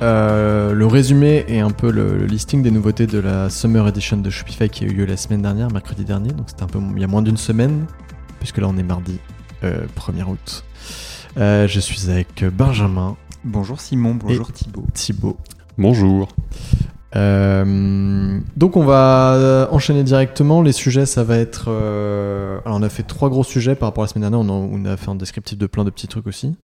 euh, le résumé et un peu le, le listing des nouveautés de la Summer Edition de Shopify qui a eu lieu la semaine dernière, mercredi dernier. Donc c'était un peu il y a moins d'une semaine, puisque là on est mardi euh, 1er août. Euh, je suis avec Benjamin, Bonjour Simon, bonjour Thibaut. Thibaut. Bonjour. Euh, donc on va enchaîner directement. Les sujets, ça va être. euh, alors on a fait trois gros sujets par rapport à la semaine dernière. On a, on a fait un descriptif de plein de petits trucs aussi.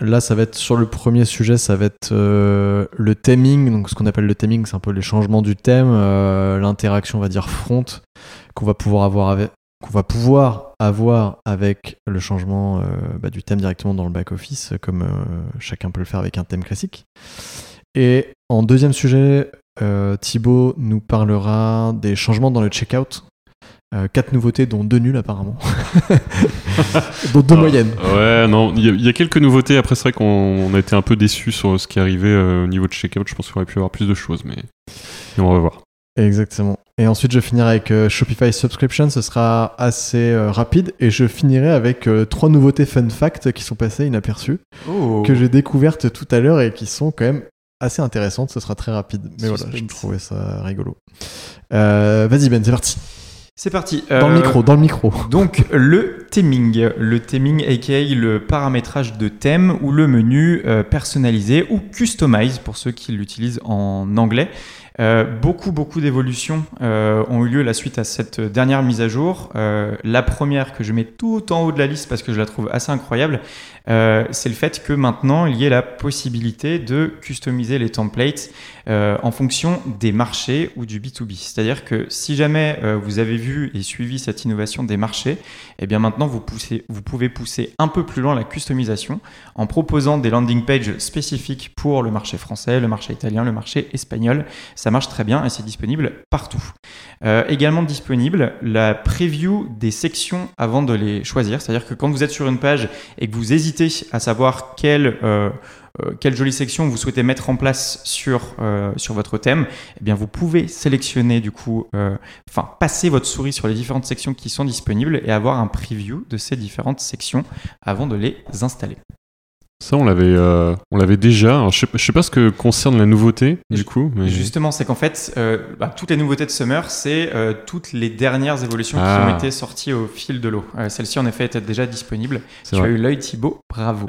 Là, ça va être sur le premier sujet, ça va être euh, le theming. Donc ce qu'on appelle le theming, c'est un peu les changements du thème, euh, l'interaction, on va dire front, qu'on va pouvoir avoir avec le changement euh, bah, du thème directement dans le back office, comme chacun peut le faire avec un thème classique. Et en deuxième sujet, Thibaut nous parlera des changements dans le checkout. Euh, quatre nouveautés, dont deux nulles apparemment. dont deux Ah, moyennes. Ouais, non, il y, a- il y a quelques nouveautés. Après, c'est vrai qu'on on a été un peu déçus sur ce qui arrivait euh, au niveau de checkout. Je pense qu'il aurait pu y avoir plus de choses, mais, on va voir. Exactement. Et ensuite, je finirai avec euh, Shopify Subscription. Ce sera assez euh, rapide. Et je finirai avec euh, trois nouveautés fun fact qui sont passées inaperçues, Oh. que j'ai découvertes tout à l'heure et qui sont quand même assez intéressantes. Ce sera très rapide. Mais voilà, je trouvais ça rigolo. Euh, Vas-y, Ben, c'est parti. C'est parti. Dans le Euh, micro, dans le micro. Donc le theming, le theming aka le paramétrage de thème ou le menu euh, personnalisé ou customize pour ceux qui l'utilisent en anglais. Euh, beaucoup beaucoup d'évolutions euh, ont eu lieu la suite à cette dernière mise à jour. Euh, la première que je mets tout en haut de la liste parce que je la trouve assez incroyable, euh, c'est le fait que maintenant il y ait la possibilité de customiser les templates euh, en fonction des marchés ou du B2B. C'est-à-dire que si jamais euh, vous avez vu et suivi cette innovation des marchés, eh bien maintenant vous, vous pouvez pousser un peu plus loin la customisation en proposant des landing pages spécifiques pour le marché français, le marché italien, le marché espagnol. Ça marche très bien et c'est disponible partout. Également disponible la preview des sections avant de les choisir. C'est-à-dire que quand vous êtes sur une page et que vous hésitez à savoir quelle, euh, euh, quelle jolie section vous souhaitez mettre en place sur, euh, sur votre thème, eh bien vous pouvez sélectionner du coup, enfin passer votre souris sur les différentes sections qui sont disponibles et avoir un preview de ces différentes sections avant de les installer. Ça, on l'avait, euh, on l'avait déjà. Alors, je, sais, je sais pas ce que concerne la nouveauté, du coup. Mais... Justement, c'est qu'en fait, euh, bah, toutes les nouveautés de Summer, c'est euh, toutes les dernières évolutions qui Ah. ont été sorties au fil de l'eau. Celle-ci, en effet, était déjà disponible. Tu as eu l'œil Thibaut, bravo.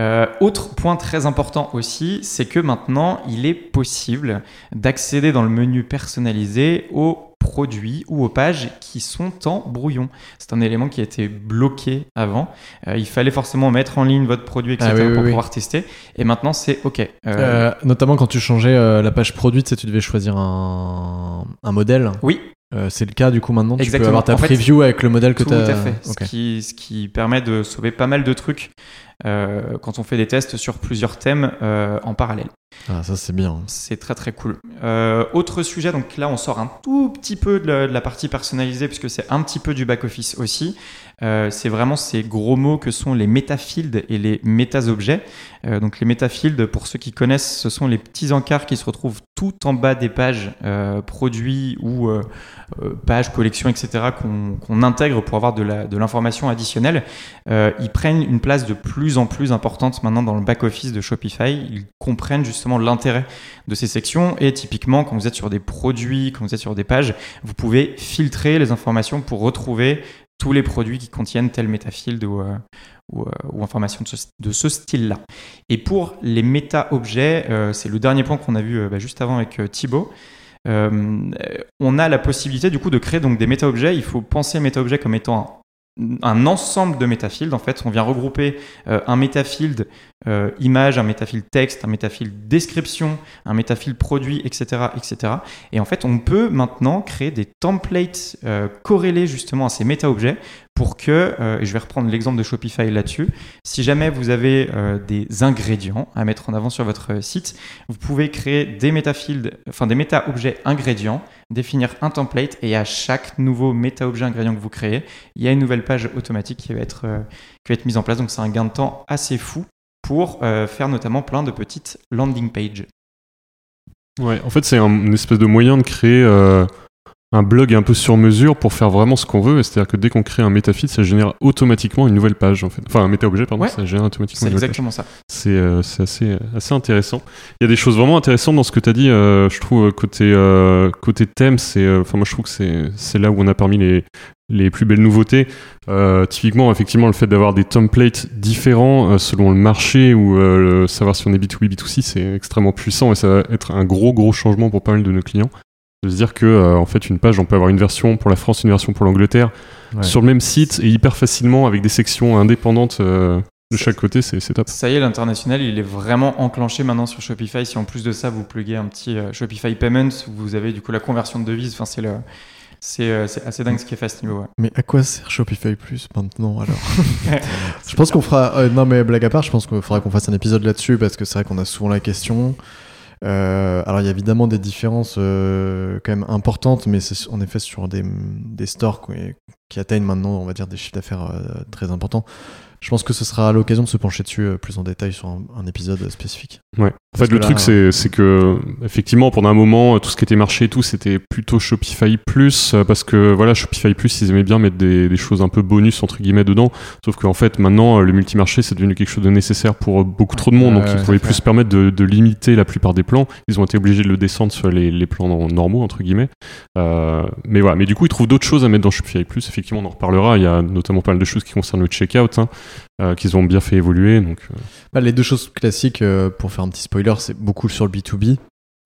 Euh, autre point très important aussi, c'est que maintenant, il est possible d'accéder dans le menu personnalisé aux produits ou aux pages qui sont en brouillon. C'est un élément qui a été bloqué avant. Euh, il fallait forcément mettre en ligne votre produit, etc. Ah oui, oui, pour oui. pouvoir tester. Et maintenant, c'est OK. Euh, Euh, notamment quand tu changeais la page produit, tu devais choisir un, un modèle. oui, Euh, c'est le cas du coup maintenant. Tu peux avoir ta En fait, preview avec le modèle que Tout tu as. à fait. Ce, qui, ce qui permet de sauver pas mal de trucs euh, quand on fait des tests sur plusieurs thèmes euh, en parallèle. Ah, ça c'est bien. C'est très très cool. Autre sujet, donc là on sort un tout petit peu de la, de la partie personnalisée puisque c'est un petit peu du back-office aussi. Euh, c'est vraiment ces gros mots que sont les métafields et les métasobjets. Euh, donc les métafields, pour ceux qui connaissent, ce sont les petits encarts qui se retrouvent tout en bas des pages euh, produits ou euh, pages, collections, etc. qu'on intègre pour avoir de l'information additionnelle. Ils prennent une place de plus en plus importante maintenant dans le back-office de Shopify. Ils comprennent justement l'intérêt de ces sections et typiquement quand vous êtes sur des produits, quand vous êtes sur des pages, vous pouvez filtrer les informations pour retrouver tous les produits qui contiennent tel métafield ou, euh, ou, euh, ou informations de ce, style-là. Et pour les méta-objets, euh, c'est le dernier point qu'on a vu bah, juste avant avec Thibaut. On a la possibilité du coup de créer donc des méta-objets. Il faut penser méta-objet comme étant un, ensemble de métafields. En fait, on vient regrouper euh, un métafield euh, image, un métafield texte, un métafield description, un métafield produit, etc., etc. Et en fait, on peut maintenant créer des templates euh, corrélés justement à ces méta-objets pour que, et je vais reprendre l'exemple de Shopify là-dessus, si jamais vous avez des ingrédients à mettre en avant sur votre site, vous pouvez créer des métafields, enfin des méta-objets ingrédients, définir un template et à chaque nouveau méta-objet ingrédient que vous créez, il y a une nouvelle page automatique qui va être, euh, mise en place. Donc c'est un gain de temps assez fou pour euh, faire notamment plein de petites landing pages. Ouais, en fait, c'est un- une espèce de moyen de créer euh, un blog un peu sur mesure pour faire vraiment ce qu'on veut. C'est-à-dire que dès qu'on crée un métafeed, ça génère automatiquement une nouvelle page. En fait. Enfin, un méta-objet, pardon, Ouais. ça génère automatiquement C'est une nouvelle page. exactement ça. C'est euh, c'est assez, assez intéressant. Il y a des choses vraiment intéressantes dans ce que tu as dit, euh, je trouve, euh, côté, euh, côté thème. c'est, euh, Enfin, moi, je trouve que c'est c'est là où on a parmi les, les plus belles nouveautés. Euh, typiquement, effectivement, le fait d'avoir des templates différents euh, selon le marché ou euh, le- savoir si on est B2B, B2C, c'est extrêmement puissant et ça va être un gros, gros changement pour pas mal de nos clients. De se dire que, euh, en fait, une page, on peut avoir une version pour la France, une version pour l'Angleterre, Ouais. sur le même site et hyper facilement avec des sections indépendantes euh, de chaque côté, c'est top. Ça y est, l'international, il est vraiment enclenché maintenant sur Shopify. Si en plus de ça, vous pluguez un petit euh, Shopify Payments, vous avez du coup la conversion de devise. Enfin, c'est le, c'est, euh, c'est assez dingue ce qui est fait à ce niveau. ouais. Mais à quoi sert Shopify Plus maintenant alors Je pense qu'on fera. euh, non, mais blague à part, je pense qu'il faudra qu'on fasse un épisode là-dessus parce que c'est vrai qu'on a souvent la question. Euh, alors, il y a évidemment des différences euh, quand même importantes, mais c'est en effet sur des, des stores qui atteignent maintenant, on va dire, des chiffres d'affaires euh, très importants. Je pense que ce sera l'occasion de se pencher dessus euh, plus en détail sur un, un épisode spécifique. Ouais. En Parce fait, le là, truc, c'est c'est que, effectivement, pendant un moment, tout ce qui était marché et tout, c'était plutôt Shopify Plus, euh, parce que, voilà, Shopify Plus, ils aimaient bien mettre des, des choses un peu bonus, entre guillemets, dedans. Sauf qu'en fait, maintenant, euh, le multimarché, c'est devenu quelque chose de nécessaire pour euh, beaucoup trop de monde. Donc, ouais, ils pouvaient plus se permettre de, de limiter la plupart des plans. Ils ont été obligés de le descendre sur les, les plans nor- normaux, entre guillemets. Euh, mais voilà. Mais du coup, ils trouvent d'autres choses à mettre dans Shopify Plus. Effectivement, on en reparlera. Il y a notamment pas mal de choses qui concernent le checkout, hein, euh, qu'ils ont bien fait évoluer. Donc, euh, Bah, les deux choses classiques, euh, pour faire un petit spoiler, c'est beaucoup sur le B2B.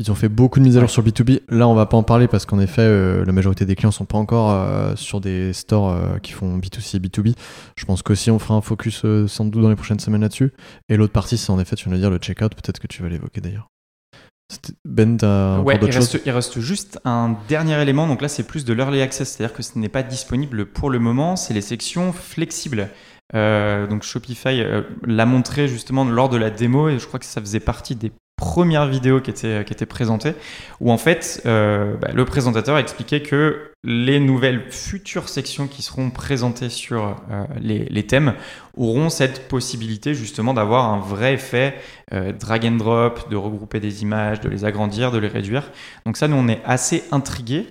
Ils ont fait beaucoup de mises à jour sur le B2B. Là, on va pas en parler parce qu'en effet, la majorité des clients sont pas encore sur des stores qui font B2C et B2B. Je pense qu'aussi, on fera un focus sans doute dans les prochaines semaines là-dessus. Et l'autre partie, c'est en effet, tu viens de dire le checkout. Peut-être que tu vas l'évoquer d'ailleurs. Ben, t'as Ouais, reste, il reste juste un dernier élément. Donc là, c'est plus de l'early access, c'est-à-dire que ce n'est pas disponible pour le moment. C'est les sections flexibles. Euh, donc Shopify euh, l'a montré justement lors de la démo et je crois que ça faisait partie des premières vidéos qui étaient, qui étaient présentées où en fait euh, bah, le présentateur expliquait que les nouvelles futures sections qui seront présentées sur euh, les, les thèmes auront cette possibilité justement d'avoir un vrai effet euh, drag and drop, de regrouper des images, de les agrandir, de les réduire. Donc ça, nous, on est assez intrigués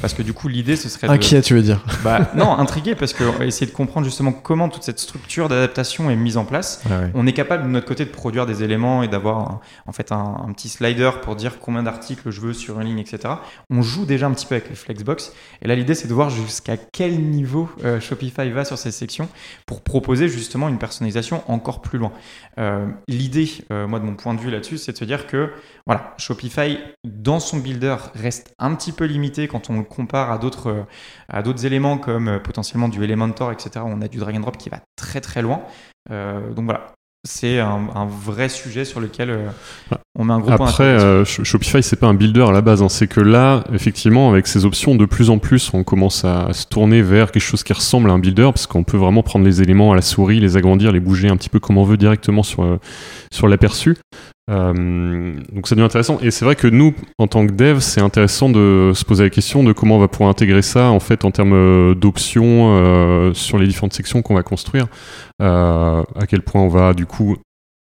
parce que du coup, l'idée, ce serait de... Inquiet, tu veux dire Bah, non, intrigués parce qu'on va essayer de comprendre justement comment toute cette structure d'adaptation est mise en place. On est capable de notre côté de produire des éléments et d'avoir un- en fait un, petit slider pour dire combien d'articles je veux sur une ligne, etc. On joue déjà un petit peu avec les Flexbox et là l'idée c'est de voir jusqu'à quel niveau euh, Shopify va sur ces sections pour proposer justement une personnalisation encore plus loin. Euh, l'idée, euh, moi de mon point de vue là-dessus, c'est de se dire que voilà, Shopify dans son builder reste un petit peu limité quand on le compare à d'autres éléments comme potentiellement du Elementor, etc. on a du drag and drop qui va très très loin. Donc voilà, c'est un, vrai sujet sur lequel euh, on met un gros Après, euh, Sh- Shopify, c'est pas un builder à la base. hein. C'est que là, effectivement, avec ces options, de plus en plus, on commence à, se tourner vers quelque chose qui ressemble à un builder, parce qu'on peut vraiment prendre les éléments à la souris, les agrandir, les bouger un petit peu comme on veut directement sur, euh, sur l'aperçu. Euh, donc ça devient intéressant. Et c'est vrai que nous, en tant que dev, c'est intéressant de se poser la question de comment on va pouvoir intégrer ça en fait en termes euh, d'options euh, sur les différentes sections qu'on va construire. Euh, à quel point on va du coup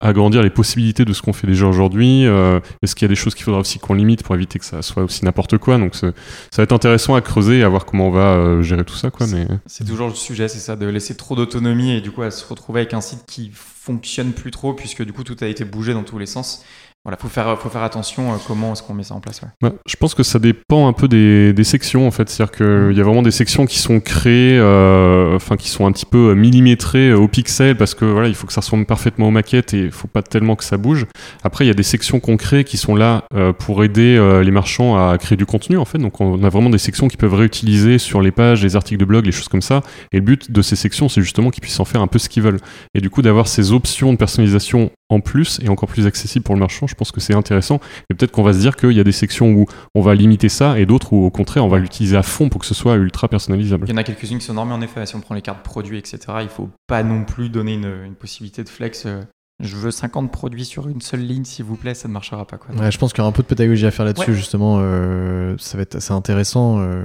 agrandir les possibilités de ce qu'on fait déjà aujourd'hui. Euh, Est-ce qu'il y a des choses qu'il faudra aussi qu'on limite pour éviter que ça soit aussi n'importe quoi Donc c'est- ça va être intéressant à creuser et à voir comment on va euh, gérer tout ça. Quoi, mais... C'est toujours le sujet, c'est ça, de laisser trop d'autonomie et du coup à se retrouver avec un site qui fonctionne plus trop puisque du coup tout a été bougé dans tous les sens. Voilà, faut faire, faut faire attention euh, comment est-ce qu'on met ça en place. ouais. Je pense que ça dépend un peu des, des sections en fait. C'est-à-dire qu'il y a vraiment des sections qui sont créées, euh, enfin qui sont un petit peu millimétrées euh, au pixel parce que voilà, il faut que ça ressemble parfaitement aux maquettes et il faut pas tellement que ça bouge. Après, il y a des sections qu'on crée qui sont là euh, pour aider euh, les marchands à créer du contenu en fait. Donc on a vraiment des sections qui peuvent réutiliser sur les pages, les articles de blog, les choses comme ça. Et le but de ces sections, c'est justement qu'ils puissent en faire un peu ce qu'ils veulent. Et du coup, d'avoir ces options de personnalisation en plus et encore plus accessibles pour le marchand, je pense que c'est intéressant. Et peut-être qu'on va se dire qu'il y a des sections où on va limiter ça et d'autres où au contraire on va l'utiliser à fond pour que ce soit ultra personnalisable. Il y en a quelques-unes qui sont normées en effet. Si on prend les cartes produits, etc., il faut pas non plus donner une, une possibilité de flex. euh, je veux 50 produits sur une seule ligne, s'il vous plaît, ça ne marchera pas. Quoi. Ouais, je pense qu'il y aura un peu de pédagogie à faire là-dessus, Ouais. justement. euh, ça va être assez intéressant. euh,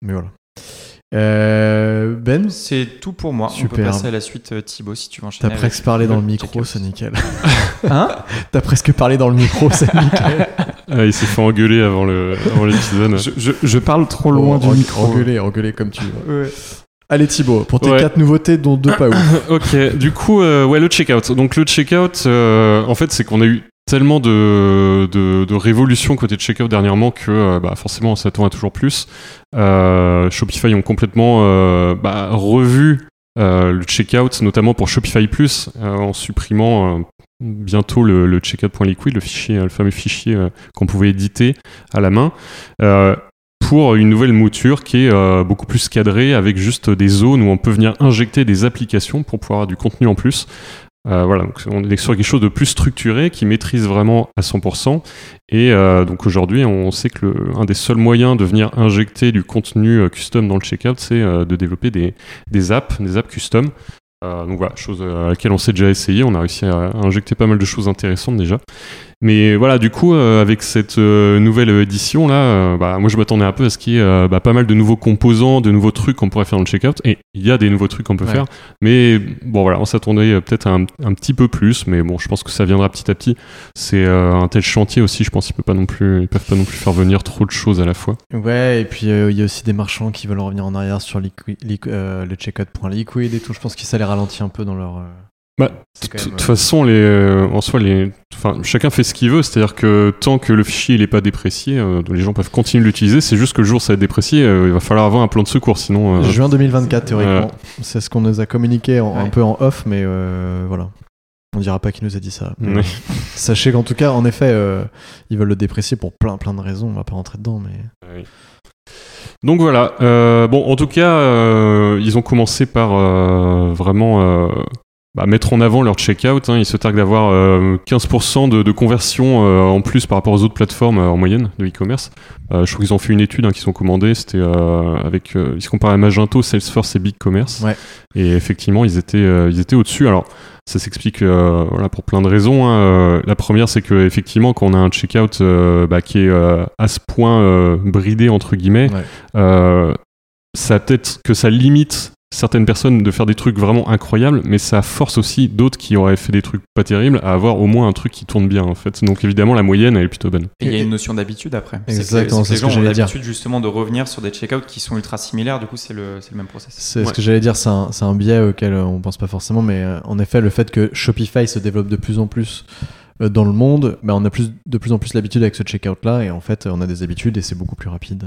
mais voilà. Euh, ben, C'est tout pour moi. On peut Super. passer à la suite, euh, Thibaut, si tu veux enchaîner. t'as presque parlé dans le micro, c'est nickel. Hein t'as presque parlé dans le micro, c'est nickel. Ah, il s'est fait engueuler avant le avant l'épisode. je, je- je parle trop loin du Oh, micro. Engueuler, engueuler comme tu veux. Ouais. Allez Thibaut, pour tes Ouais. quatre nouveautés, dont deux pas ouf. ok, du coup, euh, ouais, le checkout. Donc le checkout, euh, en fait, c'est qu'on a eu tellement de, de, révolutions côté de checkout dernièrement que euh, bah, forcément on s'attend à toujours plus. Euh, Shopify ont complètement euh, bah, revu le checkout, notamment pour Shopify Plus, en supprimant bientôt le, le checkout.liquid, le le fameux fichier qu'on pouvait éditer à la main. Pour une nouvelle mouture qui est beaucoup plus cadrée avec juste des zones où on peut venir injecter des applications pour pouvoir avoir du contenu en plus. Euh, voilà, donc on est sur quelque chose de plus structuré qui maîtrise vraiment à 100%. Et euh, donc aujourd'hui, on sait que un des seuls moyens de venir injecter du contenu euh, custom dans le checkout, c'est de développer des, des apps, des apps custom. Donc voilà, chose à laquelle on s'est déjà essayé. On a réussi à injecter pas mal de choses intéressantes déjà. Mais voilà, du coup, euh, avec cette euh, nouvelle édition là, euh, bah, moi je m'attendais un peu à ce qu'il y ait euh, bah, pas mal de nouveaux composants, de nouveaux trucs qu'on pourrait faire dans le checkout. Et il y a des nouveaux trucs qu'on peut Ouais. faire. Mais bon, voilà, on s'attendait euh, peut-être à un, un petit peu plus. Mais bon, je pense que ça viendra petit à petit. C'est euh, un tel chantier aussi. Je pense qu'ils peuvent pas non plus, ils peuvent pas non plus faire venir trop de choses à la fois. Ouais, et puis euh, il y a aussi des marchands qui veulent revenir en arrière sur le checkout.liquid et tout. Je pense que ça les ralentit un peu dans leur. Bah, De toute euh, façon, les, euh, en soi, les, enfin, chacun fait ce qu'il veut. C'est-à-dire que tant que le fichier il est pas déprécié, euh, les gens peuvent continuer de l'utiliser. C'est juste que le jour où ça va être déprécié, euh, il va falloir avoir un plan de secours. Sinon, euh, Juin 2024, théoriquement. C'est ce qu'on nous a communiqué en- un peu en off, mais euh, voilà. On dira pas qui nous a dit ça. Sachez qu'en tout cas, en effet, euh, ils veulent le déprécier pour plein plein de raisons. On va pas rentrer dedans, mais. Donc voilà. Euh, bon, en tout cas, euh, ils ont commencé par euh, vraiment euh, bah, mettre en avant leur checkout. Hein. Ils se targuent d'avoir euh, 15% de, de conversion euh, en plus par rapport aux autres plateformes euh, en moyenne de e-commerce. Euh, je trouve qu'ils ont fait une étude hein, qu'ils ont commandée. C'était euh, avec, euh, ils se comparaient à Magento, Salesforce et BigCommerce. Ouais. Et effectivement, ils étaient, euh, ils étaient au-dessus. Alors, ça s'explique euh, voilà, pour plein de raisons. hein. Euh, la première, c'est que effectivement, quand on a un checkout euh, bah, qui est euh, à ce point euh, bridé entre guillemets, Ouais. euh, ça peut-être que ça limite certaines personnes de faire des trucs vraiment incroyables, mais ça force aussi d'autres qui auraient fait des trucs pas terribles à avoir au moins un truc qui tourne bien en fait. Donc évidemment, la moyenne elle est plutôt bonne. Et il y a une notion d'habitude après. Exactement, c'est que les gens ont j'allais dire. l'habitude justement de revenir sur des checkouts qui sont ultra similaires, du coup c'est le, même process. C'est ce que j'allais dire, c'est un, biais auquel euh, on pense pas forcément, mais euh, en effet, le fait que Shopify se développe de plus en plus euh, dans le monde, bah, on a plus, de plus en plus l'habitude avec ce checkout là, et en fait, on a des habitudes et c'est beaucoup plus rapide.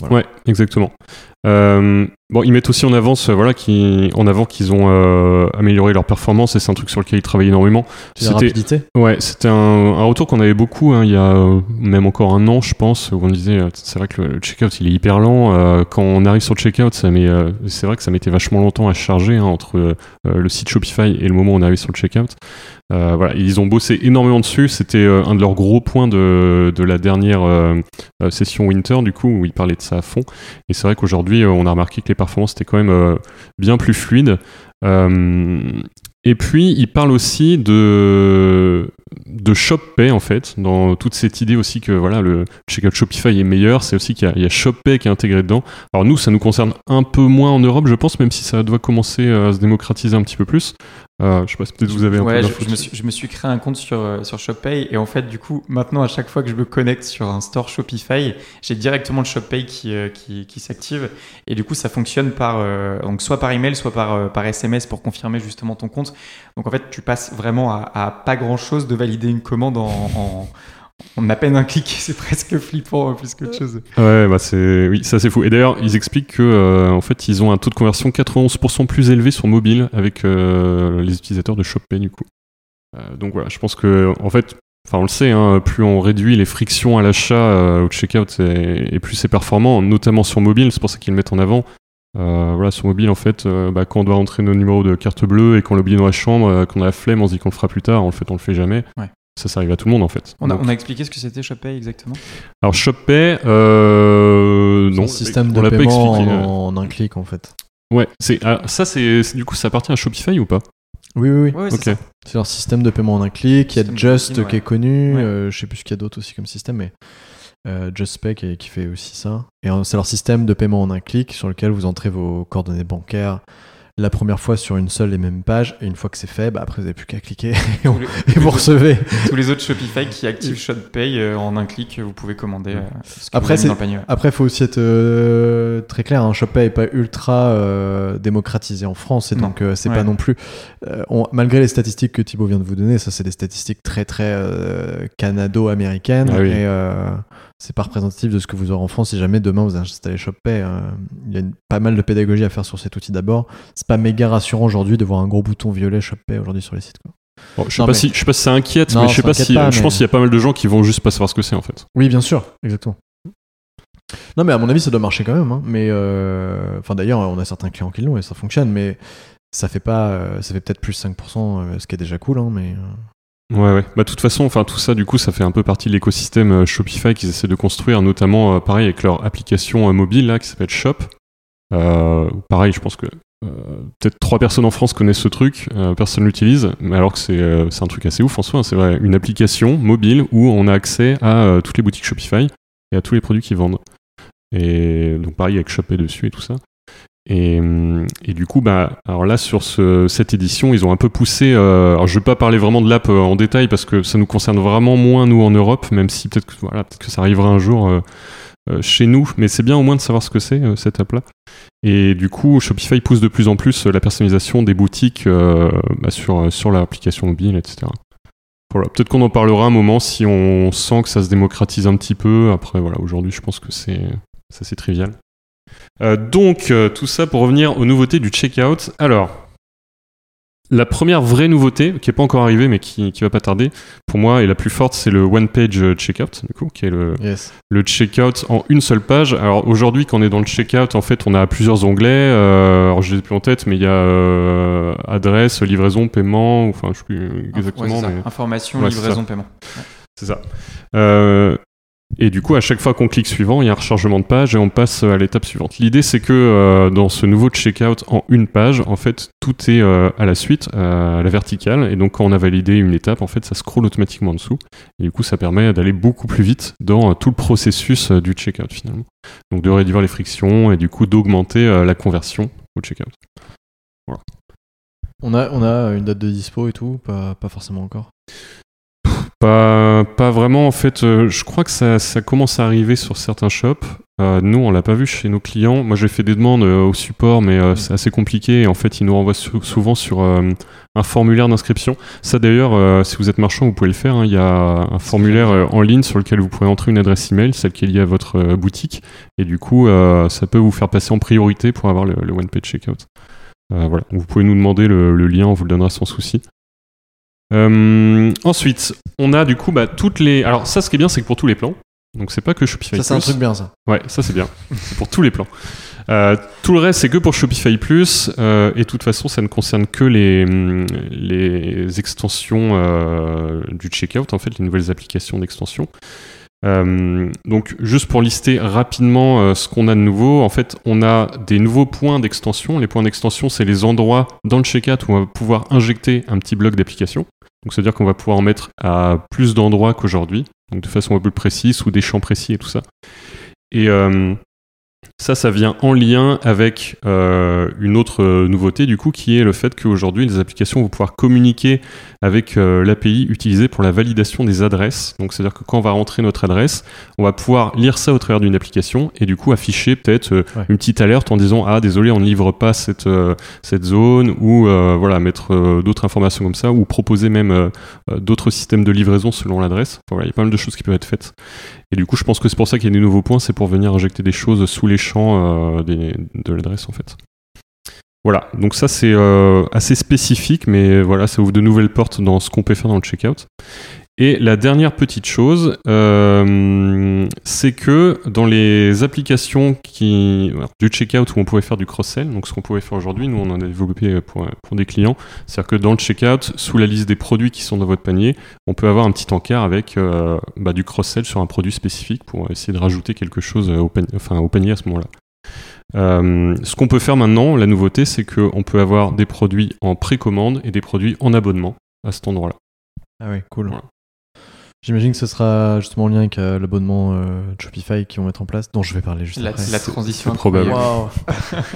Voilà. Ouais, exactement. Euh, bon, ils mettent aussi en avance, euh, voilà, qui, en avant qu'ils ont euh, amélioré leur performance et c'est un truc sur lequel ils travaillent énormément. La rapidité Ouais, c'était un, un retour qu'on avait beaucoup hein, il y a euh, même encore un an, je pense, où on disait c'est vrai que le, le checkout il est hyper lent. quand on arrive sur le checkout, ça met, c'est vrai que ça mettait vachement longtemps à charger hein, entre le site Shopify et le moment où on arrive sur le checkout. Euh, voilà, ils ont bossé énormément dessus. C'était euh, un de leurs gros points de, la dernière euh, session Winter, du coup, où ils parlaient de ça à fond. Et c'est vrai qu'aujourd'hui, on a remarqué que les performances étaient quand même bien plus fluides. Et puis, il parle aussi de, de ShopPay, en fait, dans toute cette idée aussi que voilà, le checkout Shopify est meilleur. C'est aussi qu'il y y a ShopPay qui est intégré dedans. Alors, nous, ça nous concerne un peu moins en Europe, je pense, même si ça doit commencer à se démocratiser un petit peu plus. Euh, je sais pas si peut-être vous avez un Ouais, peu je, je me suis, je me suis créé un compte sur, euh, sur ShopPay et en fait, du coup, maintenant, à chaque fois que je me connecte sur un store Shopify, j'ai directement le ShopPay qui, euh, qui, qui s'active et du coup, ça fonctionne par, euh, donc soit par email, soit par, par SMS pour confirmer justement ton compte. Donc en fait, tu passes vraiment à, à pas grand chose de valider une commande en, en, en à peine un clic. C'est presque flippant euh, plus qu'autre chose. Ouais, bah c'est oui, ça c'est fou. Et d'ailleurs, ils expliquent que euh, en fait, ils ont un taux de conversion 91% plus élevé sur mobile avec euh, les utilisateurs de ShopPay du coup. Euh, donc voilà, je pense que en fait, enfin on le sait, hein, plus on réduit les frictions à l'achat euh, au checkout et, et plus c'est performant, notamment sur mobile. C'est pour ça qu'ils le mettent en avant. Euh, voilà, sur mobile, en fait, euh, bah, quand on doit rentrer nos numéros de carte bleue et qu'on l'oublie dans la chambre, euh, qu'on a la flemme, on se dit qu'on le fera plus tard. En fait, on le fait jamais. Ouais. Ça, ça arrive à tout le monde en fait. On a, Donc- on a expliqué ce que c'était ShopPay exactement. alors ShopPay, euh, C'est non, un système on de l'a pas paiement expliqué. en, en un clic en fait. Ouais, c'est ah, ça, c'est c'est- du coup, ça appartient à Shopify ou pas? Oui, oui, oui. Ouais, c'est Ok. ça. C'est leur système de paiement en un clic. Il y a Just qui est connu. Ouais. euh, je sais plus ce qu'il y a d'autre aussi comme système, mais euh, JustPay qui, qui fait aussi ça. Et euh, c'est leur système de paiement en un clic sur lequel vous entrez vos coordonnées bancaires la première fois sur une seule et même page. Et une fois que c'est fait, bah, après vous n'avez plus qu'à cliquer et, on- Tous les- et vous recevez. Tous les autres Shopify qui activent ShopPay euh, en un clic, vous pouvez commander. euh, ce que Après, vous dans le panier. Après, il faut aussi être euh, très clair. Hein, ShopPay n'est pas ultra euh, démocratisé en France, et Non. donc euh, c'est Ouais. pas non plus. euh, on- malgré les statistiques que Thibaut vient de vous donner, ça c'est des statistiques très très euh, canado-américaines, Ah oui. et euh, c'est pas représentatif de ce que vous aurez en France si jamais demain vous installez ShopPay. euh, il y a une- pas mal de pédagogie à faire sur cet outil d'abord. C'est pas méga rassurant aujourd'hui de voir un gros bouton violet ShopPay aujourd'hui sur les sites. quoi. Bon, je sais Non, pas mais- si je sais pas si ça inquiète, Non, mais je sais pas si pas, je pense qu'il y a pas mal de gens qui vont juste pas savoir ce que c'est en fait. Oui, bien sûr, exactement. Non, mais à mon avis, ça doit marcher quand même. hein. Mais euh, enfin, d'ailleurs, on a certains clients qui l'ont et ça fonctionne, mais ça fait pas, euh, ça fait peut-être plus 5%, euh, ce qui est déjà cool, hein, mais. Ouais, ouais. Bah, de toute façon, enfin, tout ça, du coup, ça fait un peu partie de l'écosystème euh, Shopify qu'ils essaient de construire, notamment, euh, pareil, avec leur application euh, mobile, là, qui s'appelle Shop. Pareil, je pense que peut-être trois personnes en France connaissent ce truc, personne l'utilise, mais alors que c'est un truc assez ouf en soi. hein. C'est vrai, une application mobile où on a accès à toutes les boutiques Shopify et à tous les produits qu'ils vendent. Et donc, pareil, avec Shopé dessus et tout ça. Et, hum, et du coup, bah, alors là, sur ce- cette édition, ils ont un peu poussé. euh, alors, je vais pas parler vraiment de l'app euh, en détail parce que ça nous concerne vraiment moins, nous, en Europe, même si peut-être que, voilà, que ça arrivera un jour euh, euh, chez nous. Mais c'est bien au moins de savoir ce que c'est, euh, cette app-là. Et du coup, Shopify pousse de plus en plus euh, la personnalisation des boutiques euh, bah, sur, sur l'application mobile, etc. Voilà, peut-être qu'on en parlera un moment si on sent que ça se démocratise un petit peu. Après, voilà, aujourd'hui, je pense que c'est c'est trivial. Euh, donc, euh, tout ça pour revenir aux nouveautés du checkout. Alors, la première vraie nouveauté, qui n'est pas encore arrivée, mais qui, qui va pas tarder, pour moi, et la plus forte, c'est le one-page euh, checkout, du coup, qui est le, Yes. le checkout en une seule page. Alors aujourd'hui, quand on est dans le checkout, en fait, on a plusieurs onglets. Euh, alors je les ai plus en tête, mais il y a euh, adresse, livraison, paiement, enfin je sais plus exactement. Ouais, c'est ça. mais Information, Ouais, livraison, paiement. c'est ça. Euh, et du coup, à chaque fois qu'on clique suivant, il y a un rechargement de page et on passe à l'étape suivante. L'idée, c'est que euh, dans ce nouveau checkout en une page, en fait, tout est euh, à la suite, à la verticale. Et donc, quand on a validé une étape, en fait, ça scrolle automatiquement en dessous. Et du coup, ça permet d'aller beaucoup plus vite dans euh, tout le processus du checkout finalement. Donc, de réduire les frictions et du coup d'augmenter la conversion au checkout. On a, on a une date de dispo et tout, pas, pas forcément encore? Pas, pas vraiment, en fait. euh, je crois que ça, commence à arriver sur certains shops. Euh, nous, on l'a pas vu chez nos clients. Moi, j'ai fait des demandes euh, au support, mais c'est assez compliqué. Et en fait, ils nous renvoient sou- souvent sur un formulaire d'inscription. Ça, d'ailleurs, si vous êtes marchand, vous pouvez le faire. hein. Il y a un formulaire en ligne sur lequel vous pouvez entrer une adresse email, celle qui est liée à votre boutique. Et du coup, ça peut vous faire passer en priorité pour avoir le, le one-page checkout. Voilà. Vous pouvez nous demander le lien, on vous le donnera sans souci. Euh, ensuite, on a du coup bah, toutes les. Alors, ça, ce qui est bien, c'est que pour tous les plans. Donc, c'est pas que Shopify. Ça, c'est un Plus. truc bien, ça. Ouais, ça c'est bien. c'est pour tous les plans. Euh, tout le reste, c'est que pour Shopify Plus. euh, et de toute façon, ça ne concerne que les, les extensions du checkout, en fait, les nouvelles applications d'extension. Donc, juste pour lister rapidement ce qu'on a de nouveau, en fait, on a des nouveaux points d'extension. Les points d'extension, c'est les endroits dans le checkout où on va pouvoir injecter un petit bloc d'application. Donc, c'est-à-dire qu'on va pouvoir en mettre à plus d'endroits qu'aujourd'hui, donc de façon un peu précise, sous des champs précis et tout ça. Et euh, ça, ça vient en lien avec euh, une autre euh, nouveauté, du coup, qui est le fait qu'aujourd'hui, les applications vont pouvoir communiquer avec euh, l'API utilisée pour la validation des adresses. Donc, c'est-à-dire que quand on va rentrer notre adresse, on va pouvoir lire ça au travers d'une application et du coup afficher peut-être euh, Ouais. une petite alerte en disant ah désolé on ne livre pas cette cette zone ou voilà mettre d'autres informations comme ça ou proposer même d'autres systèmes de livraison selon l'adresse. Enfin, voilà, il y a pas mal de choses qui peuvent être faites. Et du coup, je pense que c'est pour ça qu'il y a des nouveaux points, c'est pour venir injecter des choses sous les champs euh, de l'adresse en fait. Voilà, donc ça c'est euh, assez spécifique, mais voilà, ça ouvre de nouvelles portes dans ce qu'on peut faire dans le checkout. Et la dernière petite chose, euh, c'est que dans les applications qui, alors, du checkout où on pouvait faire du cross-sell, donc ce qu'on pouvait faire aujourd'hui, nous on en a développé pour, pour des clients, c'est-à-dire que dans le checkout, sous la liste des produits qui sont dans votre panier, on peut avoir un petit encart avec euh, bah, du cross-sell sur un produit spécifique pour essayer de rajouter quelque chose au panier, enfin, au panier à ce moment-là. Euh, ce qu'on peut faire maintenant, la nouveauté, c'est qu'on peut avoir des produits en précommande et des produits en abonnement à cet endroit-là. Ah ouais, cool. Voilà. J'imagine que ce sera justement en lien avec euh, l'abonnement euh, Shopify qu'ils vont mettre en place, dont je vais parler juste La, après. la transition c'est probable. incroyable. Waouh.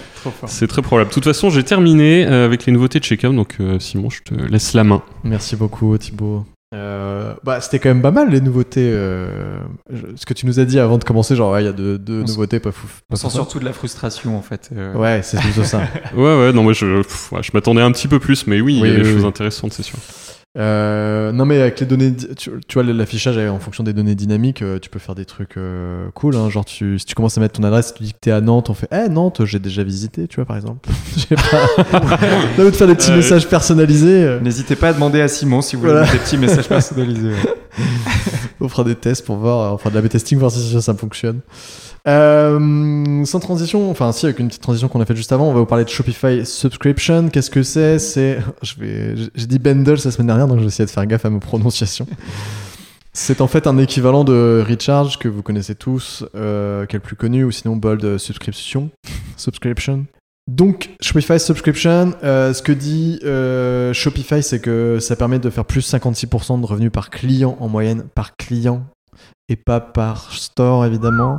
Trop fort. C'est très probable. De toute façon, j'ai terminé euh, avec les nouveautés de checkout, donc euh, Simon, je te laisse la main. Merci beaucoup Thibaut. Euh, bah, c'était quand même pas mal les nouveautés. euh, je- ce que tu nous as dit avant de commencer, genre ouais, il y a deux, nouveautés pas fou. On sent surtout de la frustration en fait. euh, Ouais, c'est plutôt ça. Ouais, ouais, non, moi je, pff, ouais, je m'attendais un petit peu plus, mais oui, il y Oui, a des oui, choses oui. intéressantes, c'est sûr. Euh, non mais avec les données, tu, tu vois l'affichage en fonction des données dynamiques, euh, tu peux faire des trucs euh, cool. Hein, genre tu, si tu commences à mettre ton adresse, tu dis que t'es à Nantes, on fait Eh Nantes, j'ai déjà visité, tu vois par exemple. J'ai pas. Là, de faire des petits Ouais. messages personnalisés. euh, N'hésitez pas à demander à Simon si vous voulez Voilà. des petits messages personnalisés. ouais. on fera des tests pour voir, on fera de la testing voir si ça, ça fonctionne. Euh, sans transition, enfin si avec une petite transition qu'on a faite juste avant, on va vous parler de Shopify Subscription. Qu'est-ce que c'est? C'est, je vais, j'ai- dit bundle la semaine dernière, donc je vais essayer de faire gaffe à ma prononciation. C'est en fait un équivalent de Recharge que vous connaissez tous, euh, qui est le plus connu, ou sinon Bold Subscription. Subscription. Donc, Shopify Subscription, euh, ce que dit euh, Shopify, c'est que ça permet de faire plus 56% de revenus par client en moyenne, par client, et pas par store évidemment.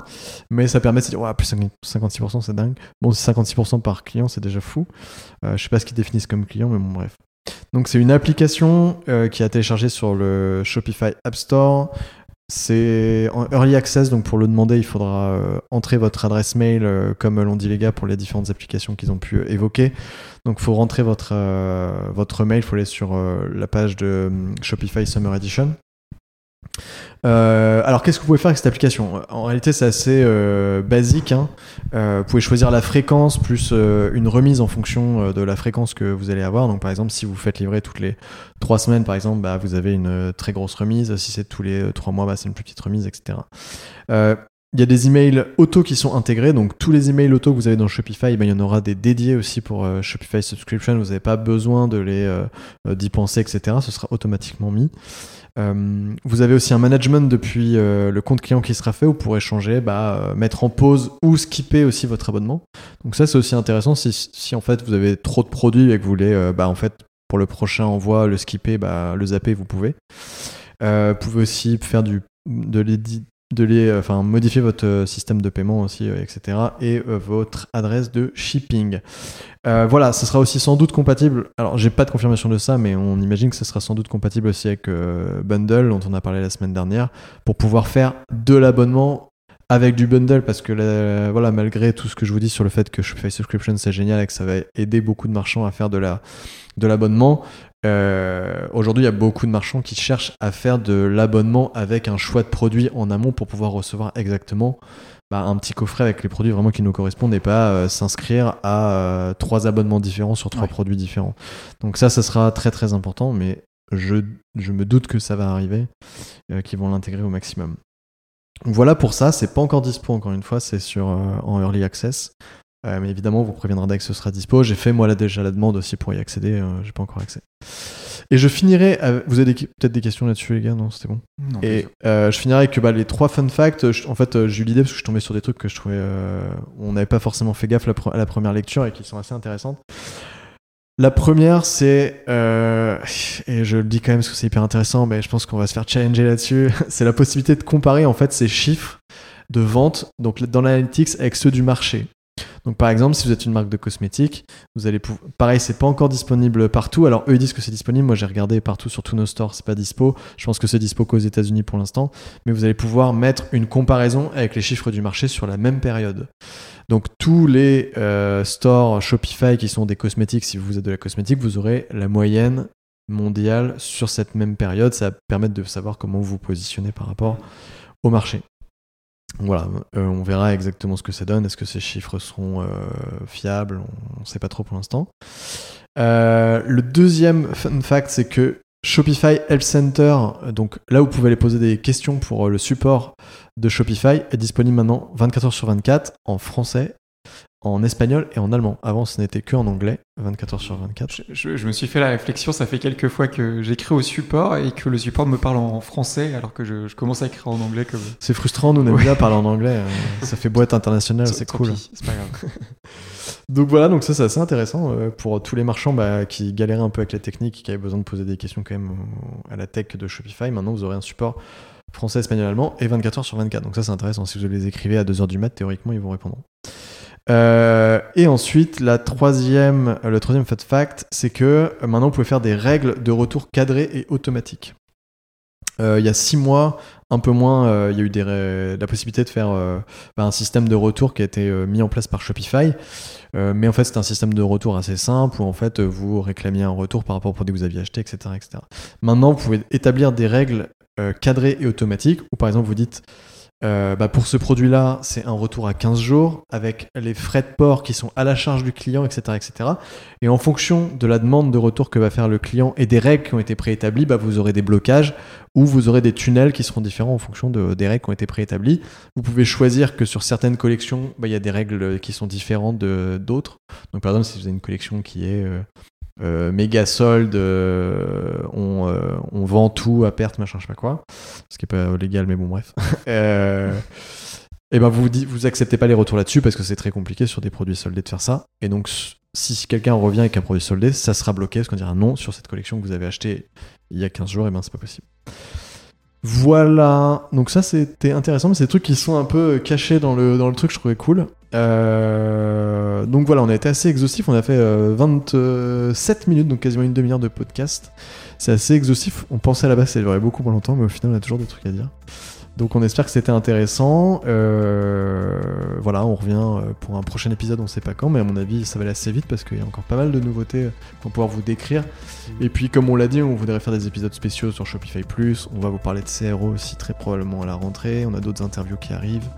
Mais ça permet de se dire, ouais, plus 56%, c'est dingue. Bon, 56% par client, c'est déjà fou. Euh, je sais pas ce qu'ils définissent comme client, mais bon, bref. Donc, c'est une application euh, qui a téléchargé sur le Shopify App Store. C'est en early access, donc pour le demander, il faudra euh, entrer votre adresse mail, euh, comme l'ont dit les gars pour les différentes applications qu'ils ont pu évoquer. Donc, il faut rentrer votre, votre mail, il faut aller sur la page de hum, Shopify Summer Edition. Euh, alors, qu'est-ce que vous pouvez faire avec cette application? En réalité, c'est assez euh, basique. hein. Euh, vous pouvez choisir la fréquence plus une remise en fonction de la fréquence que vous allez avoir. Donc, par exemple, si vous faites livrer toutes les trois semaines, par exemple, bah, vous avez une très grosse remise. Si c'est tous les euh, trois mois, bah, c'est une petite remise, etc. Il y a des emails auto qui sont intégrés, donc tous les emails auto que vous avez dans Shopify, bah, il y en aura des dédiés aussi pour Shopify Subscription. Vous n'avez pas besoin de les euh, penser, etc. Ce sera automatiquement mis. Euh, vous avez aussi un management depuis euh, le compte client qui sera fait. Vous pourrez changer, bah, euh, mettre en pause ou skipper aussi votre abonnement. Donc ça, c'est aussi intéressant si, en fait vous avez trop de produits et que vous voulez, bah, en fait, pour le prochain envoi, le skipper, bah, le zapper, vous pouvez. Vous pouvez aussi faire du, de de les, euh, enfin, modifier votre euh, système de paiement aussi, etc. Et euh, votre adresse de shipping. Voilà, ce sera aussi sans doute compatible. Alors, j'ai pas de confirmation de ça, mais on imagine que ce sera sans doute compatible aussi avec Bundle, dont on a parlé la semaine dernière, pour pouvoir faire de l'abonnement avec du bundle, parce que voilà, malgré tout ce que je vous dis sur le fait que Shopify Subscription c'est génial et que ça va aider beaucoup de marchands à faire de l'abonnement. Euh, Aujourd'hui, il y a beaucoup de marchands qui cherchent à faire de l'abonnement avec un choix de produits en amont pour pouvoir recevoir exactement bah, un petit coffret avec les produits vraiment qui nous correspondent et pas euh, s'inscrire à euh, trois abonnements différents sur trois Ouais. produits différents. Donc ça, ça sera très très important, mais je, je me doute que ça va arriver, qu'ils vont l'intégrer au maximum. Voilà pour ça, c'est pas encore dispo encore une fois, c'est sur euh, en early access. Euh, mais évidemment, on vous préviendra dès que ce sera dispo. J'ai fait moi là déjà la demande aussi pour y accéder. euh, J'ai pas encore accès. Et je finirai. avec- Vous avez peut-être des questions là-dessus, les gars? Non, c'était bon. Non, Et euh, je finirai avec bah, les trois fun facts. Je- en fait, euh, j'ai eu l'idée parce que je tombé sur des trucs que je trouvais. on n'avait pas forcément fait gaffe la pre- à la première lecture et qui sont assez intéressantes. La première, c'est. euh, et je le dis quand même parce que c'est hyper intéressant, mais je pense qu'on va se faire challenger là-dessus. c'est la possibilité de comparer en fait ces chiffres de vente donc dans l'analytics avec ceux du marché. Donc par exemple, si vous êtes une marque de cosmétiques, vous allez pouvoir. Pareil, c'est pas encore disponible partout. Alors eux ils disent que c'est disponible. Moi j'ai regardé partout sur tous nos stores, c'est pas dispo. Je pense que c'est dispo qu'aux États-Unis pour l'instant. Mais vous allez pouvoir mettre une comparaison avec les chiffres du marché sur la même période. Donc tous les euh, stores Shopify qui sont des cosmétiques, si vous êtes de la cosmétique, vous aurez la moyenne mondiale sur cette même période. Ça va permettre de savoir comment vous vous positionnez par rapport au marché. Voilà, euh, on verra exactement ce que ça donne. Est-ce que ces chiffres seront euh, fiables? On ne sait pas trop pour l'instant. Euh, le deuxième fun fact, c'est que Shopify Help Center, donc là où vous pouvez aller poser des questions pour euh, le support de Shopify, est disponible maintenant 24 heures sur 24 en français, en espagnol et en allemand. Avant, ce n'était que en anglais, 24 heures sur 24. Je, je- je me suis fait la réflexion, ça fait quelques fois que j'écris au support et que le support me parle en français alors que je, je commence à écrire en anglais comme. C'est frustrant, nous on aime Ouais. bien parler en anglais. euh, ça fait boîte internationale, c'est cool. C'est pas grave. Donc voilà, donc ça c'est assez intéressant euh, pour tous les marchands bah, qui galéraient un peu avec la technique, qui avaient besoin de poser des questions quand même à la tech de Shopify. Maintenant vous aurez un support français, espagnol, allemand et 24 heures sur 24. Donc ça c'est intéressant. Si vous les écrivez à 2h du mat, théoriquement ils vous répondront. Euh, et ensuite, la troisième, euh, le troisième fun fact, c'est que euh, maintenant vous pouvez faire des règles de retour cadrées et automatiques. Il y a six mois, un peu moins, il y a eu la possibilité de faire bah, un système de retour qui a été mis en place par Shopify. Mais en fait, c'est un système de retour assez simple où en fait vous réclamiez un retour par rapport au produit que vous aviez acheté, etc., etc. Maintenant, vous pouvez établir des règles cadrées et automatiques où par exemple vous dites euh, bah, pour ce produit-là, c'est un retour à 15 jours avec les frais de port qui sont à la charge du client, etc., etc. Et en fonction de la demande de retour que va faire le client et des règles qui ont été préétablies, bah, vous aurez des blocages ou vous aurez des tunnels qui seront différents en fonction de- des règles qui ont été préétablies. Vous pouvez choisir que sur certaines collections, bah, il y a des règles qui sont différentes d'autres. Donc par exemple, si vous avez une collection qui est euh, euh, méga solde, euh, on, euh, on vend tout à perte, machin, je sais pas quoi, ce qui est pas légal, mais bon, bref. Euh, et ben vous vous acceptez pas les retours là-dessus parce que c'est très compliqué sur des produits soldés de faire ça. Et donc si quelqu'un revient avec un produit soldé, ça sera bloqué parce qu'on dira non sur cette collection que vous avez achetée il y a 15 jours, et ben c'est pas possible. Voilà, donc ça c'était intéressant, mais c'est des trucs qui sont un peu cachés dans le, dans le truc, je trouvais cool. Euh, donc voilà, on a été assez exhaustif, on a fait euh, 27 minutes, donc quasiment une demi-heure de podcast. C'est assez exhaustif, on pensait à la base que ça durerait beaucoup moins longtemps, mais au final on a toujours des trucs à dire. Donc on espère que c'était intéressant. Euh, voilà, on revient euh, pour un prochain épisode, on sait pas quand, mais à mon avis ça va aller assez vite parce qu'il y a encore pas mal de nouveautés qu'on pouvoir vous décrire. Et puis comme on l'a dit, on voudrait faire des épisodes spéciaux sur Shopify Plus. On va vous parler de CRO aussi très probablement à la rentrée. On a d'autres interviews qui arrivent.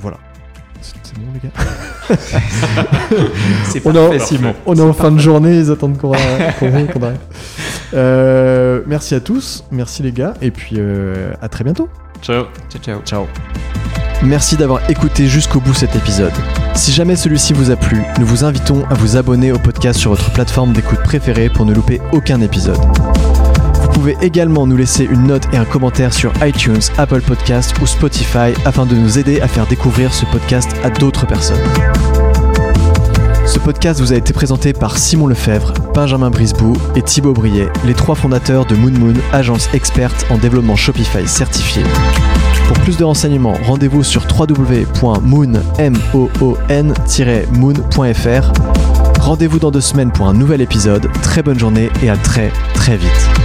Voilà. C'est bon les gars C'est On a- parfait, Simon. On est en fin de journée, ils attendent qu'on qu'on- qu'on arrête. Euh, merci à tous, merci les gars, et puis euh, à très bientôt. Ciao. Ciao, ciao. Ciao. Merci d'avoir écouté jusqu'au bout cet épisode. Si jamais celui-ci vous a plu, nous vous invitons à vous abonner au podcast sur votre plateforme d'écoute préférée pour ne louper aucun épisode. Vous pouvez également nous laisser une note et un commentaire sur iTunes, Apple Podcasts ou Spotify afin de nous aider à faire découvrir ce podcast à d'autres personnes. Ce podcast vous a été présenté par Simon Lefebvre, Benjamin Brisbou et Thibaut Briet, les trois fondateurs de Moon Moon, agence experte en développement Shopify certifié. Pour plus de renseignements, rendez-vous sur www.moon-moon.fr. Rendez-vous dans deux semaines pour un nouvel épisode. Très bonne journée et à très très vite.